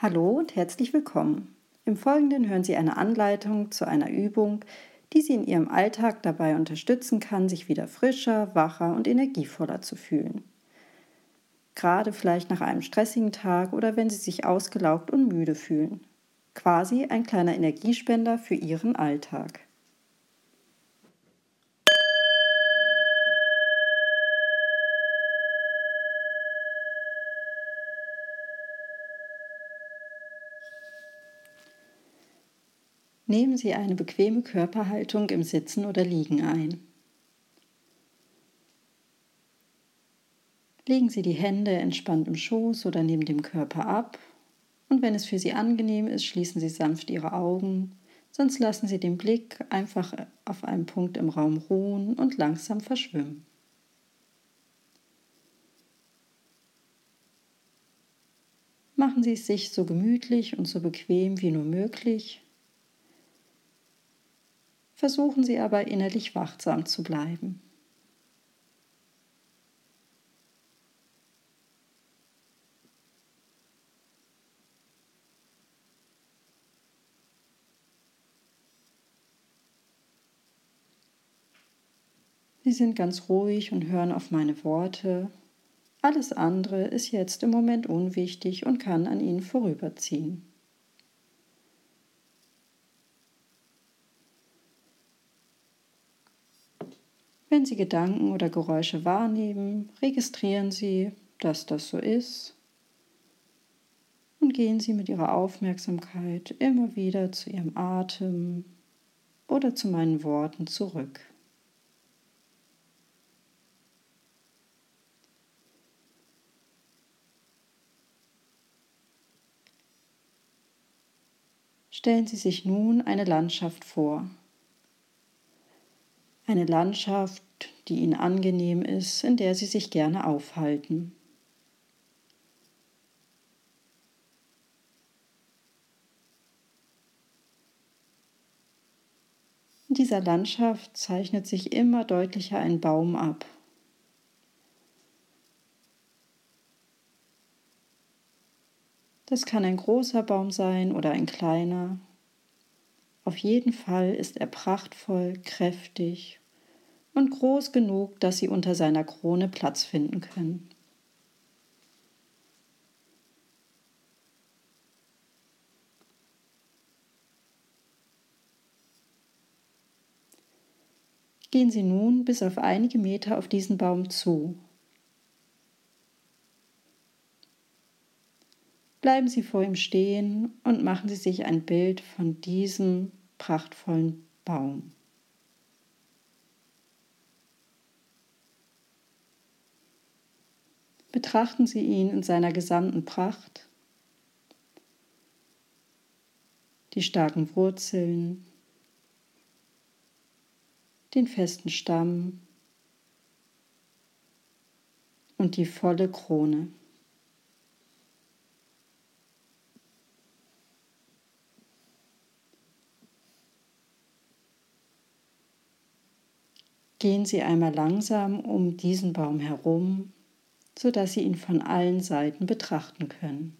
Hallo und herzlich willkommen. Im Folgenden hören Sie eine Anleitung zu einer Übung, die Sie in Ihrem Alltag dabei unterstützen kann, sich wieder frischer, wacher und energievoller zu fühlen. Gerade vielleicht nach einem stressigen Tag oder wenn Sie sich ausgelaugt und müde fühlen. Quasi ein kleiner Energiespender für Ihren Alltag. Nehmen Sie eine bequeme Körperhaltung im Sitzen oder Liegen ein. Legen Sie die Hände entspannt im Schoß oder neben dem Körper ab und wenn es für Sie angenehm ist, schließen Sie sanft Ihre Augen, sonst lassen Sie den Blick einfach auf einen Punkt im Raum ruhen und langsam verschwimmen. Machen Sie es sich so gemütlich und so bequem wie nur möglich Versuchen Sie aber innerlich wachsam zu bleiben. Sie sind ganz ruhig und hören auf meine Worte. Alles andere ist jetzt im Moment unwichtig und kann an Ihnen vorüberziehen. Wenn Sie Gedanken oder Geräusche wahrnehmen, registrieren Sie, dass das so ist und gehen Sie mit Ihrer Aufmerksamkeit immer wieder zu Ihrem Atem oder zu meinen Worten zurück. Stellen Sie sich nun eine Landschaft vor, eine Landschaft, die ihnen angenehm ist, in der sie sich gerne aufhalten. In dieser Landschaft zeichnet sich immer deutlicher ein Baum ab. Das kann ein großer Baum sein oder ein kleiner. Auf jeden Fall ist er prachtvoll, kräftig und groß genug, dass sie unter seiner Krone Platz finden können. Gehen Sie nun bis auf einige Meter auf diesen Baum zu. Bleiben Sie vor ihm stehen und machen Sie sich ein Bild von diesem prachtvollen Baum. Betrachten Sie ihn in seiner gesamten Pracht, die starken Wurzeln, den festen Stamm und die volle Krone. Gehen Sie einmal langsam um diesen Baum herum, sodass Sie ihn von allen Seiten betrachten können.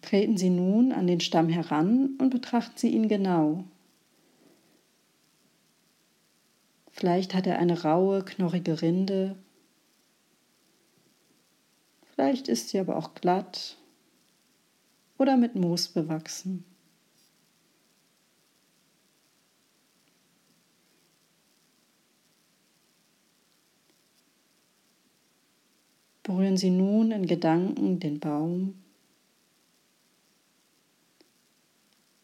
Treten Sie nun an den Stamm heran und betrachten Sie ihn genau. Vielleicht hat er eine raue, knorrige Rinde. Vielleicht ist sie aber auch glatt oder mit Moos bewachsen. Berühren Sie nun in Gedanken den Baum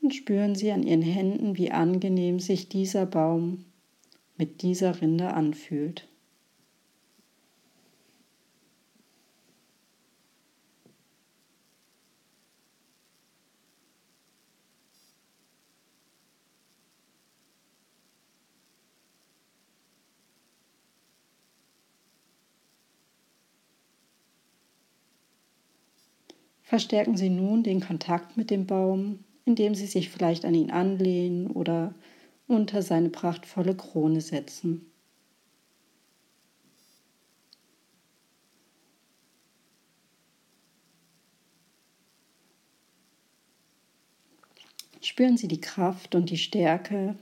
und spüren Sie an Ihren Händen, wie angenehm sich dieser Baum mit dieser Rinde anfühlt. Verstärken Sie nun den Kontakt mit dem Baum, indem Sie sich vielleicht an ihn anlehnen oder unter seine prachtvolle Krone setzen. Spüren Sie die Kraft und die Stärke,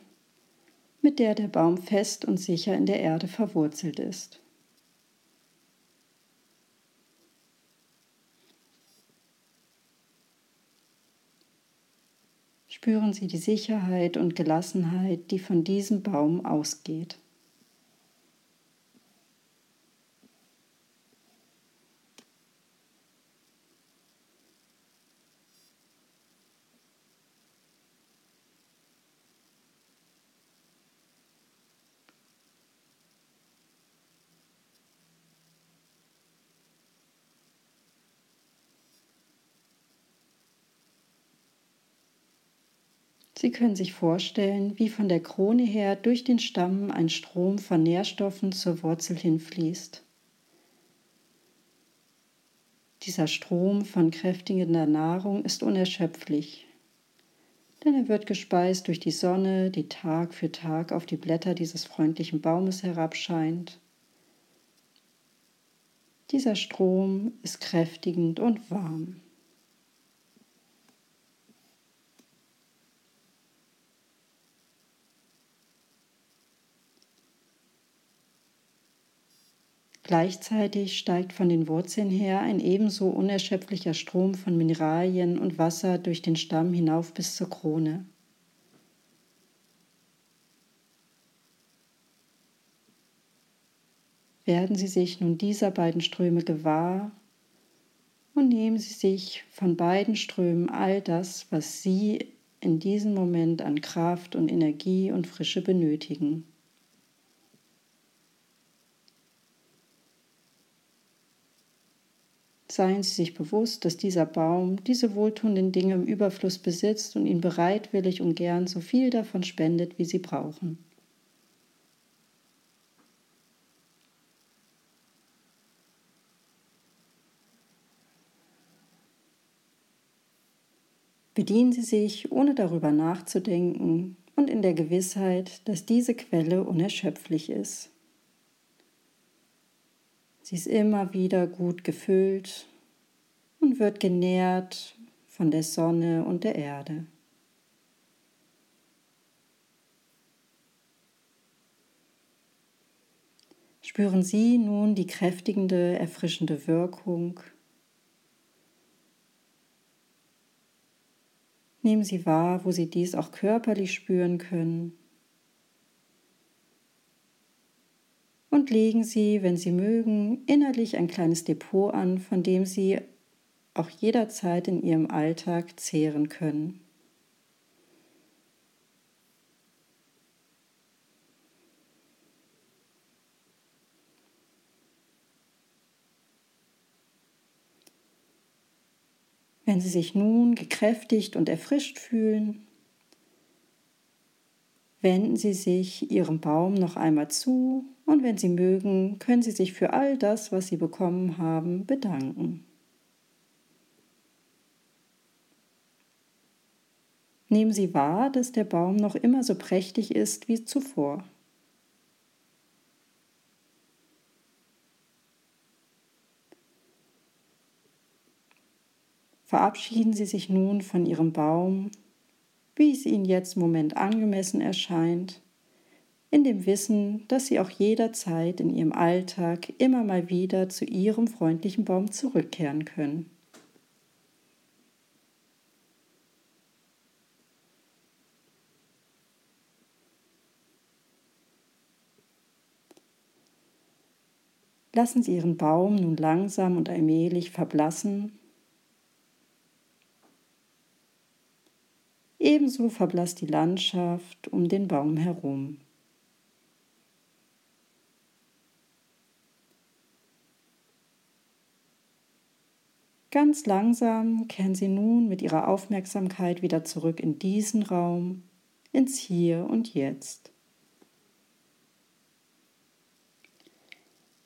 mit der der Baum fest und sicher in der Erde verwurzelt ist. Spüren Sie die Sicherheit und Gelassenheit, die von diesem Baum ausgeht. Sie können sich vorstellen, wie von der Krone her durch den Stamm ein Strom von Nährstoffen zur Wurzel hinfließt. Dieser Strom von kräftigender Nahrung ist unerschöpflich, denn er wird gespeist durch die Sonne, die Tag für Tag auf die Blätter dieses freundlichen Baumes herabscheint. Dieser Strom ist kräftigend und warm. Gleichzeitig steigt von den Wurzeln her ein ebenso unerschöpflicher Strom von Mineralien und Wasser durch den Stamm hinauf bis zur Krone. Werden Sie sich nun dieser beiden Ströme gewahr und nehmen Sie sich von beiden Strömen all das, was Sie in diesem Moment an Kraft und Energie und Frische benötigen. Seien Sie sich bewusst, dass dieser Baum diese wohltuenden Dinge im Überfluss besitzt und Ihnen bereitwillig und gern so viel davon spendet, wie Sie brauchen. Bedienen Sie sich, ohne darüber nachzudenken und in der Gewissheit, dass diese Quelle unerschöpflich ist. Sie ist immer wieder gut gefüllt und wird genährt von der Sonne und der Erde. Spüren Sie nun die kräftigende, erfrischende Wirkung. Nehmen Sie wahr, wo Sie dies auch körperlich spüren können. Und legen Sie, wenn Sie mögen, innerlich ein kleines Depot an, von dem Sie auch jederzeit in Ihrem Alltag zehren können. Wenn Sie sich nun gekräftigt und erfrischt fühlen, wenden Sie sich Ihrem Baum noch einmal zu und wenn Sie mögen, können Sie sich für all das, was Sie bekommen haben, bedanken. Nehmen Sie wahr, dass der Baum noch immer so prächtig ist wie zuvor. Verabschieden Sie sich nun von Ihrem Baum wie es ihnen jetzt im Moment angemessen erscheint, in dem Wissen, dass sie auch jederzeit in ihrem Alltag immer mal wieder zu ihrem freundlichen Baum zurückkehren können. Lassen Sie Ihren Baum nun langsam und allmählich verblassen Ebenso verblasst die Landschaft um den Baum herum. Ganz langsam kehren Sie nun mit Ihrer Aufmerksamkeit wieder zurück in diesen Raum, ins Hier und Jetzt.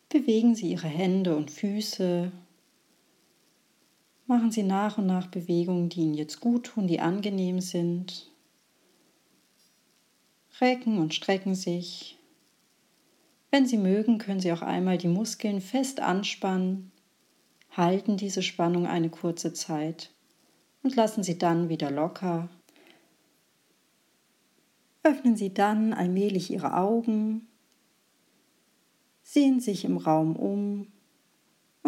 Bewegen Sie Ihre Hände und Füße Machen Sie nach und nach Bewegungen, die Ihnen jetzt gut tun, die angenehm sind. Recken und strecken sich. Wenn Sie mögen, können Sie auch einmal die Muskeln fest anspannen, halten diese Spannung eine kurze Zeit und lassen Sie dann wieder locker. Öffnen Sie dann allmählich Ihre Augen, sehen sich im Raum um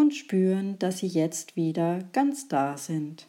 und spüren, dass Sie jetzt wieder ganz da sind.